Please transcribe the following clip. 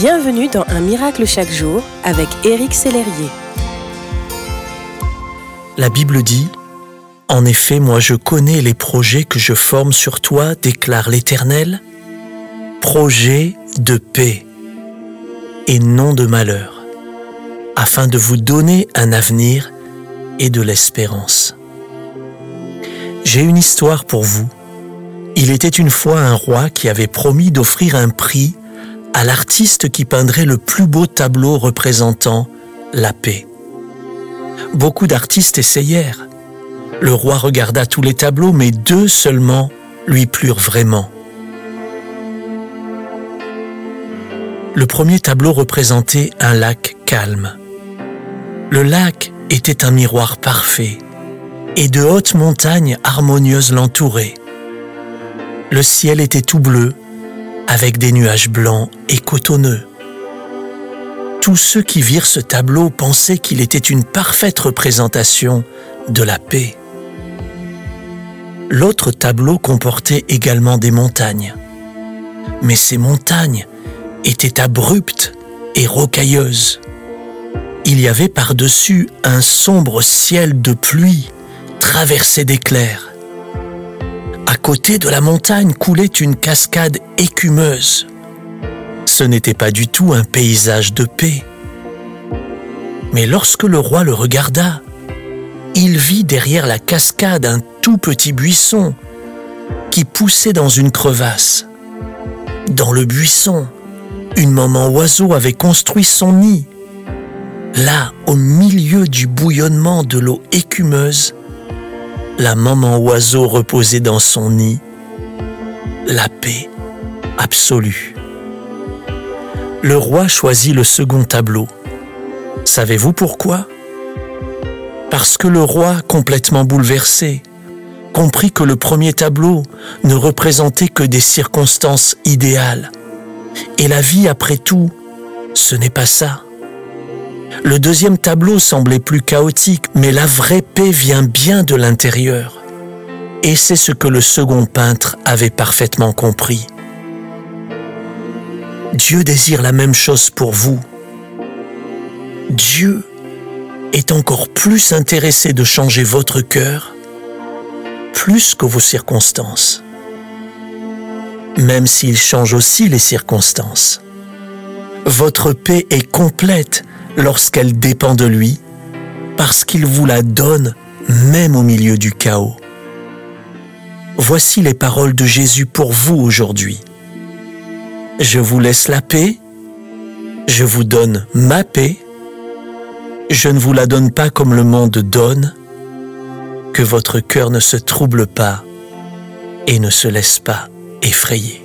Bienvenue dans Un miracle chaque jour avec Éric Sellerier. La Bible dit En effet, moi je connais les projets que je forme sur toi, déclare l'Éternel, projets de paix et non de malheur, afin de vous donner un avenir et de l'espérance. J'ai une histoire pour vous. Il était une fois un roi qui avait promis d'offrir un prix à l'artiste qui peindrait le plus beau tableau représentant la paix. Beaucoup d'artistes essayèrent. Le roi regarda tous les tableaux, mais deux seulement lui plurent vraiment. Le premier tableau représentait un lac calme. Le lac était un miroir parfait et de hautes montagnes harmonieuses l'entouraient. Le ciel était tout bleu avec des nuages blancs et cotonneux. Tous ceux qui virent ce tableau pensaient qu'il était une parfaite représentation de la paix. L'autre tableau comportait également des montagnes. Mais ces montagnes étaient abruptes et rocailleuses. Il y avait par-dessus un sombre ciel de pluie traversé d'éclairs côté de la montagne coulait une cascade écumeuse. Ce n'était pas du tout un paysage de paix. Mais lorsque le roi le regarda, il vit derrière la cascade un tout petit buisson qui poussait dans une crevasse. Dans le buisson, une maman oiseau avait construit son nid. Là, au milieu du bouillonnement de l'eau écumeuse, la maman oiseau reposait dans son nid, la paix absolue. Le roi choisit le second tableau. Savez-vous pourquoi? Parce que le roi, complètement bouleversé, comprit que le premier tableau ne représentait que des circonstances idéales. Et la vie, après tout, ce n'est pas ça. Le deuxième tableau semblait plus chaotique, mais la vraie paix vient bien de l'intérieur. Et c'est ce que le second peintre avait parfaitement compris. Dieu désire la même chose pour vous. Dieu est encore plus intéressé de changer votre cœur, plus que vos circonstances, même s'il change aussi les circonstances. Votre paix est complète lorsqu'elle dépend de lui, parce qu'il vous la donne même au milieu du chaos. Voici les paroles de Jésus pour vous aujourd'hui. Je vous laisse la paix, je vous donne ma paix, je ne vous la donne pas comme le monde donne, que votre cœur ne se trouble pas et ne se laisse pas effrayer.